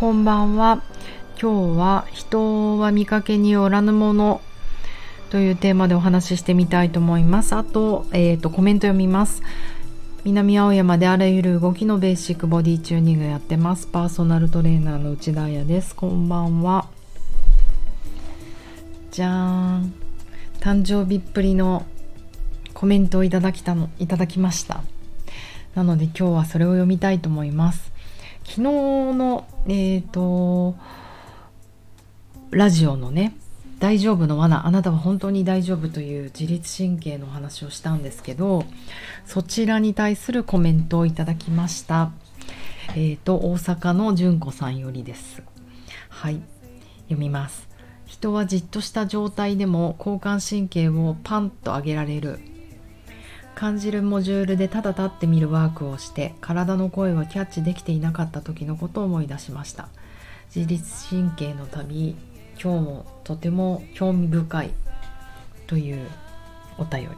こんばんは。今日は人は見かけによらぬものというテーマでお話ししてみたいと思います。あと,、えーと、コメント読みます。南青山であらゆる動きのベーシックボディチューニングやってます。パーソナルトレーナーの内田彩です。こんばんは。じゃーん。誕生日っぷりのコメントをいただきたのいただきました。なので今日はそれを読みたいと思います。昨日のえっ、ー、とラジオのね大丈夫の罠あなたは本当に大丈夫という自律神経の話をしたんですけどそちらに対するコメントをいただきました。えっ、ー、と大阪の純子さんよりです。はい。読みます。人はじっとした状態でも交感神経をパンと上げられる。感じるモジュールでただ立ってみるワークをして体の声をキャッチできていなかった時のことを思い出しました。自律神経の旅今日もとても興味深いというお便り。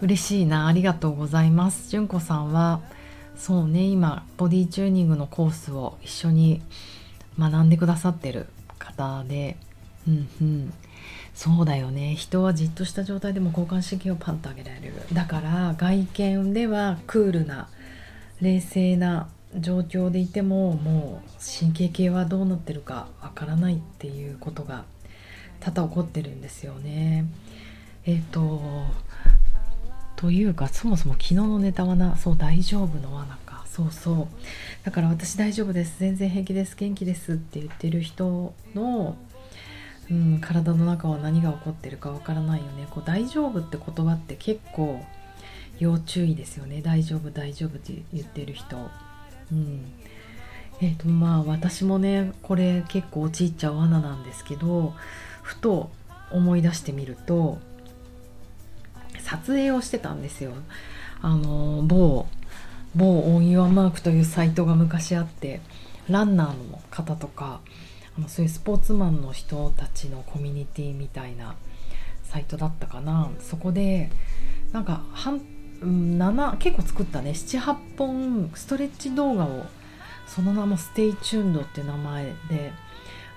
嬉しいなありがとうございます。純子さんはそうね今ボディチューニングのコースを一緒に学んでくださってる方でうんうん。そうだよね。人はじっとした状態でも交感神経をパンと上げられる。だから外見ではクールな冷静な状況でいてももう神経系はどうなってるかわからないっていうことが多々起こってるんですよね。えっ、ー、とというかそもそも昨日のネタはなそう大丈夫の罠か。そうそう。だから私大丈夫です。全然平気です。元気ですって言ってる人のうん、体の中は何が起こってるかわからないよね。こう大丈夫って言葉って結構要注意ですよね。大丈夫大丈夫って言ってる人。うん。えーとまあ私もねこれ結構陥っちゃう罠なんですけどふと思い出してみると撮影をしてたんですよ。あの某某オンユアマークというサイトが昔あってランナーの方とかあそういうスポーツマンの人たちのコミュニティみたいなサイトだったかな。そこでなんか半7結構作ったね。7、8本ストレッチ動画をその名も Stay Tuned って名前で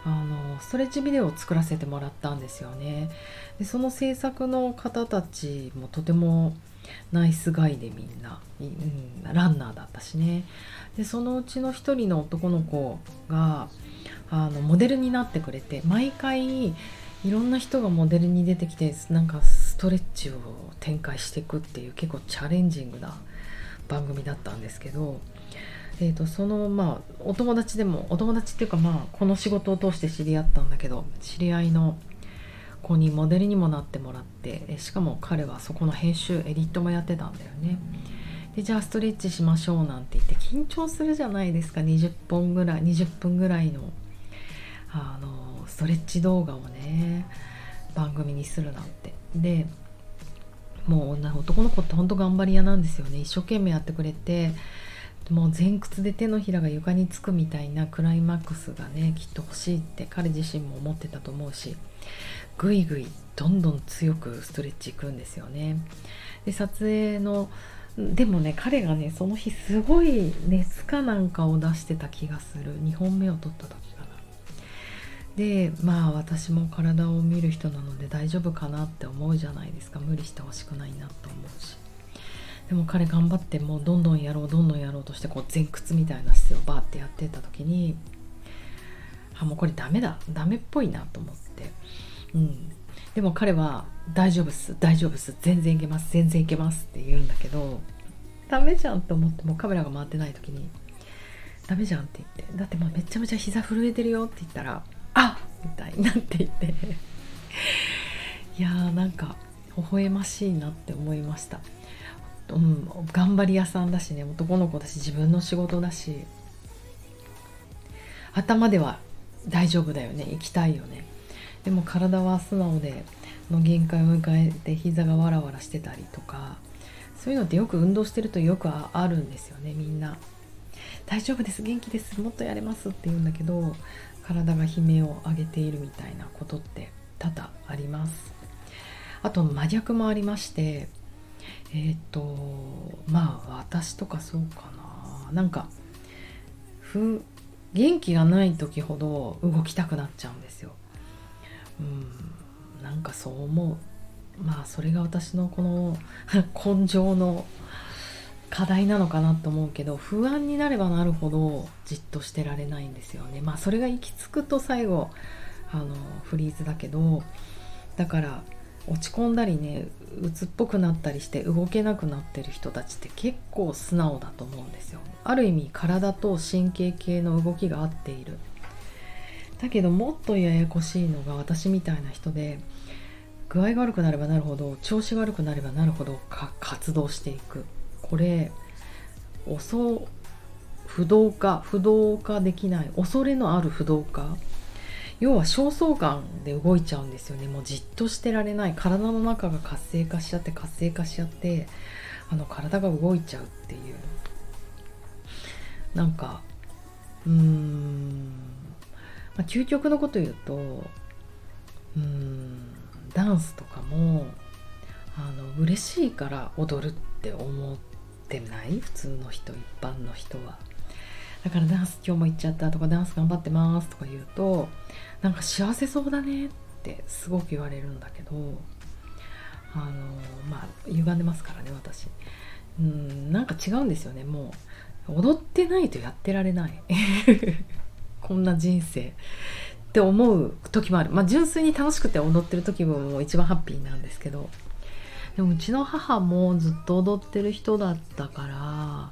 あのストレッチビデオを作らせてもらったんですよね。でその制作の方たちもとてもナイスガイでみんな、うん、ランナーだったしね。でそのうちの一人の男の子があのモデルになってくれて毎回いろんな人がモデルに出てきてなんかストレッチを展開していくっていう結構チャレンジングな番組だったんですけど、えーと、そのまあお友達でもお友達っていうかまあこの仕事を通して知り合ったんだけど知り合いの子にモデルにもなってもらってしかも彼はそこの編集エディットもやってたんだよね。でじゃあストレッチしましょうなんて言って緊張するじゃないですか。20本ぐらい20分ぐらいのあのストレッチ動画をね番組にするなんて。でもう男の子ってほんと頑張り屋なんですよね。一生懸命やってくれてもう前屈で手のひらが床につくみたいなクライマックスがねきっと欲しいって彼自身も思ってたと思うしぐいぐいどんどん強くストレッチいくんですよね。で撮影のでもね彼がねその日すごい熱かなんかを出してた気がする。2本目を撮った時かな。でまあ私も体を見る人なので大丈夫かなって思うじゃないですか。無理してほしくないなと思うし。でも彼頑張ってもうどんどんやろうどんどんやろうとしてこう前屈みたいな姿勢をバーってやってた時にあもうこれダメだ。ダメっぽいなと思って。うん。でも彼は大丈夫っす大丈夫っす全然いけます全然いけますって言うんだけどダメじゃんと思ってもカメラが回ってない時にダメじゃんって言ってだってもうめちゃめちゃ膝震えてるよって言ったらあみたいになっていて。いやーなんか微笑ましいなって思いました、うん、頑張り屋さんだしね男の子だし自分の仕事だし。頭では大丈夫だよね行きたいよね。でも体は素直での限界を迎えて膝がわらわらしてたりとかそういうのってよく運動してるとよくあるんですよねみんな。大丈夫です元気ですもっとやれますって言うんだけど体が悲鳴を上げているみたいなことって多々あります。あと真逆もありましてえっ、ー、とまあ私とかそうかな。なんかふ元気がない時ほど動きたくなっちゃうんですよ。なんかそう思う。まあそれが私のこの 根性の課題なのかなと思うけど不安になればなるほどじっとしてられないんですよね。まあそれが行き着くと最後あのフリーズだけどだから落ち込んだりね鬱っぽくなったりして動けなくなってる人たちって結構素直だと思うんですよ。ある意味体と神経系の動きが合っている。だけどもっとややこしいのが私みたいな人で具合が悪くなればなるほど調子が悪くなればなるほど活動していく。これ遅不動化不動化できない恐れのある不動化。要は焦燥感で動いちゃうんですよね。もうじっとしてられない。体の中が活性化しちゃって活性化しちゃってあの体が動いちゃうっていう。なんかうーん、まあ、究極のこと言うとうんダンスとかもあの嬉しいから踊るって思ってない？普通の人一般の人は。だからダンス今日も行っちゃったとかダンス頑張ってますとか言うとなんか幸せそうだねってすごく言われるんだけどあのまあ歪んでますからね私。うんなんか違うんですよね。もう踊ってないとやってられない。こんな人生って思う時もある。まあ純粋に楽しくて踊ってる時ももう一番ハッピーなんですけど。でもうちの母もずっと踊ってる人だったからま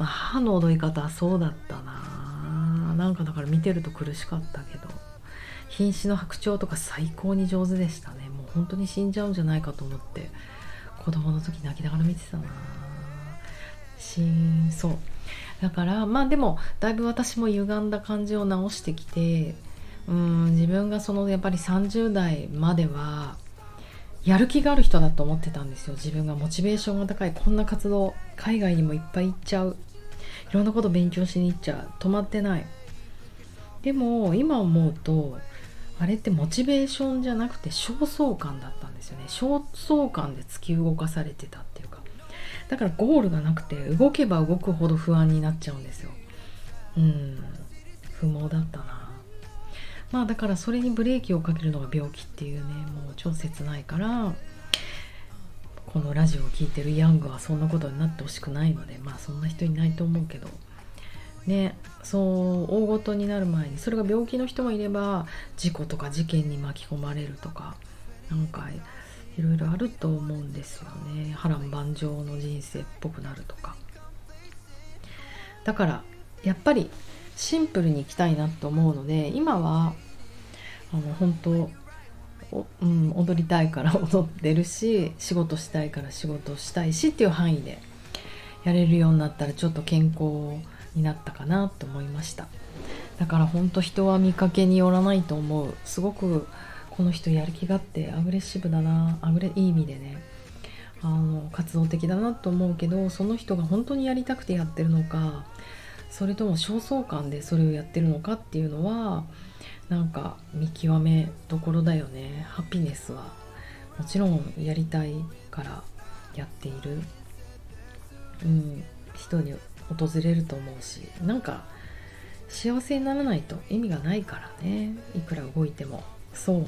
あ、母の踊り方はそうだったな。なんかだから見てると苦しかったけど。瀕死の白鳥とか最高に上手でしたね。もう本当に死んじゃうんじゃないかと思って子供の時泣きながら見てたな。しんそう。だからまあでもだいぶ私も歪んだ感じを直してきてうん自分がそのやっぱり30代まではやる気がある人だと思ってたんですよ。自分がモチベーションが高い。こんな活動海外にもいっぱい行っちゃう。いろんなこと勉強しに行っちゃう。止まってない。でも今思うとあれってモチベーションじゃなくて焦燥感だったんですよね。焦燥感で突き動かされてたっていうか。だからゴールがなくて動けば動くほど不安になっちゃうんですよ。うん。不毛だったな。まあだからそれにブレーキをかけるのが病気っていうねもう超切ないからこのラジオを聴いてるヤングはそんなことになってほしくないのでまあそんな人いないと思うけど。ねそう大ごとになる前にそれが病気の人もいれば事故とか事件に巻き込まれるとかなんかいろいろあると思うんですよね。波乱万丈の人生っぽくなるとか。だからやっぱりシンプルにいきたいなと思うので今はあの本当うん、踊りたいから 踊ってるし仕事したいから仕事したいしっていう範囲でやれるようになったらちょっと健康になったかなと思いました。だから本当人は見かけによらないと思う。すごくこの人やる気があってアグレッシブだなアグレいい意味でねあの活動的だなと思うけどその人が本当にやりたくてやってるのかそれとも焦燥感でそれをやってるのかっていうのはなんか見極めどころだよね。ハピネスはもちろんやりたいからやっている、うん、人に訪れると思うしなんか幸せにならないと意味がないからね。いくら動いても。そう。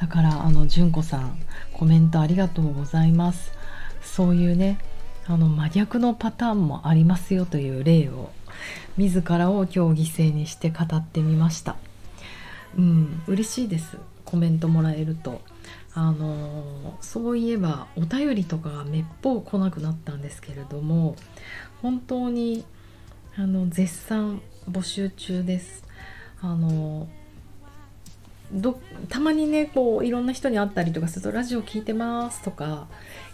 だからあの純子さんコメントありがとうございます。そういうねあの真逆のパターンもありますよという例を自らを今日犠牲にして語ってみました。うん嬉しいです。コメントもらえると。あのそういえばお便りとかがめっぽう来なくなったんですけれども本当にあの絶賛募集中です。あのどたまにねこういろんな人に会ったりとかすると「ラジオ聞いてます」とか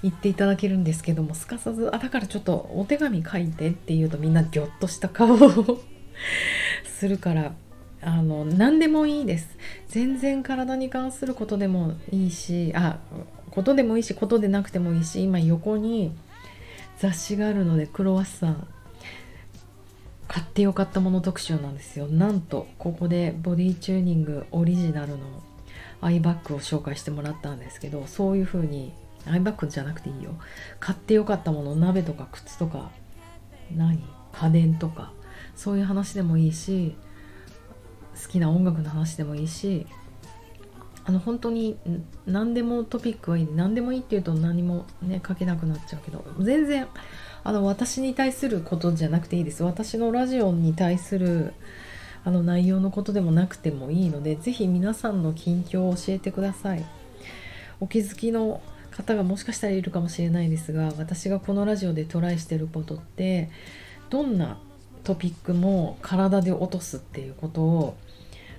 言っていただけるんですけどもすかさず「あだからちょっとお手紙書いて」って言うとみんなギョッとした顔を するからあの何でもいいです。全然体に関することでもいいしあことでもいいしことでなくてもいいし今横に雑誌があるのでクロワッサン買ってよかったもの特集なんですよ。なんとここでボディチューニングオリジナルのアイバッグを紹介してもらったんですけどそういう風にアイバッグじゃなくていいよ。買ってよかったもの鍋とか靴とか何？家電とか。そういう話でもいいし好きな音楽の話でもいいしあの本当に何でもトピックはいい。何でもいいっていうと何もね書けなくなっちゃうけど全然あの私に対することじゃなくていいです。私のラジオに対するあの内容のことでもなくてもいいので是非皆さんの近況を教えてください。お気づきの方がもしかしたらいるかもしれないですが私がこのラジオでトライしてることってどんなトピックも体で落とすっていうことを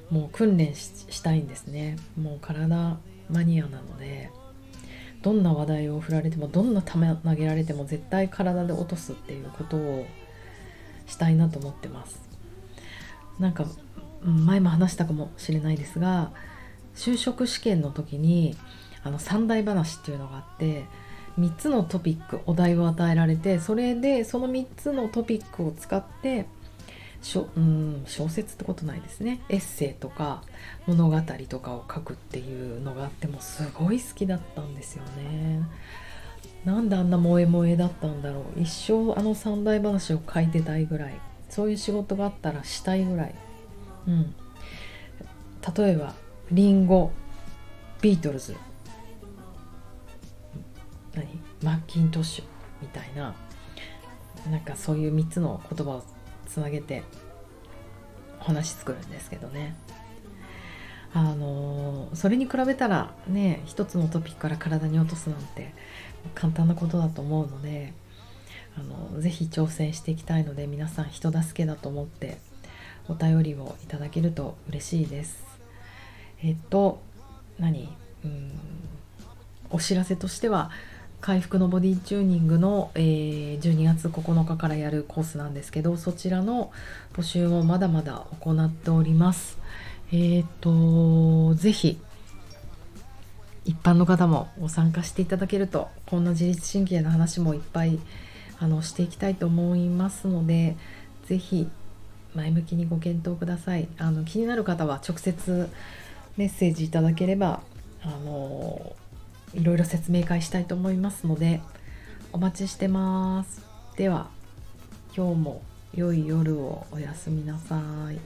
もう訓練したいんですね。もう体マニアなので。どんな話題を振られてもどんな球投げられても絶対体で落とすっていうことをしたいなと思ってますなんか前も話したかもしれないですが就職試験の時にあの三大話っていうのがあって3つのトピックお題を与えられてそれでその3つのトピックを使ってしょうん小説ってことないですね。エッセイとか物語とかを書くっていうのがあってもすごい好きだったんですよね。なんであんな萌え萌えだったんだろう。一生あの三大話を書いてたいぐらい。そういう仕事があったらしたいぐらい。うん。例えばリンゴ。ビートルズ。何？マッキントッシュ。みたいな。なんかそういう3つの言葉をつなげて話作るんですけどね。あのそれに比べたらね一つのトピックから体に落とすなんて簡単なことだと思うのであのぜひ挑戦していきたいので皆さん人助けだと思ってお便りをいただけると嬉しいです。えっと何？うんお知らせとしては回復のボディチューニングの、えー、12月9日からやるコースなんですけどそちらの募集をまだまだ行っております。えっ、とぜひ一般の方もご参加していただけるとこんな自律神経の話もいっぱいあのしていきたいと思いますのでぜひ前向きにご検討ください。あの気になる方は直接メッセージいただければあのいろいろ説明会したいと思いますのでお待ちしてます。では今日も良い夜をおやすみなさい。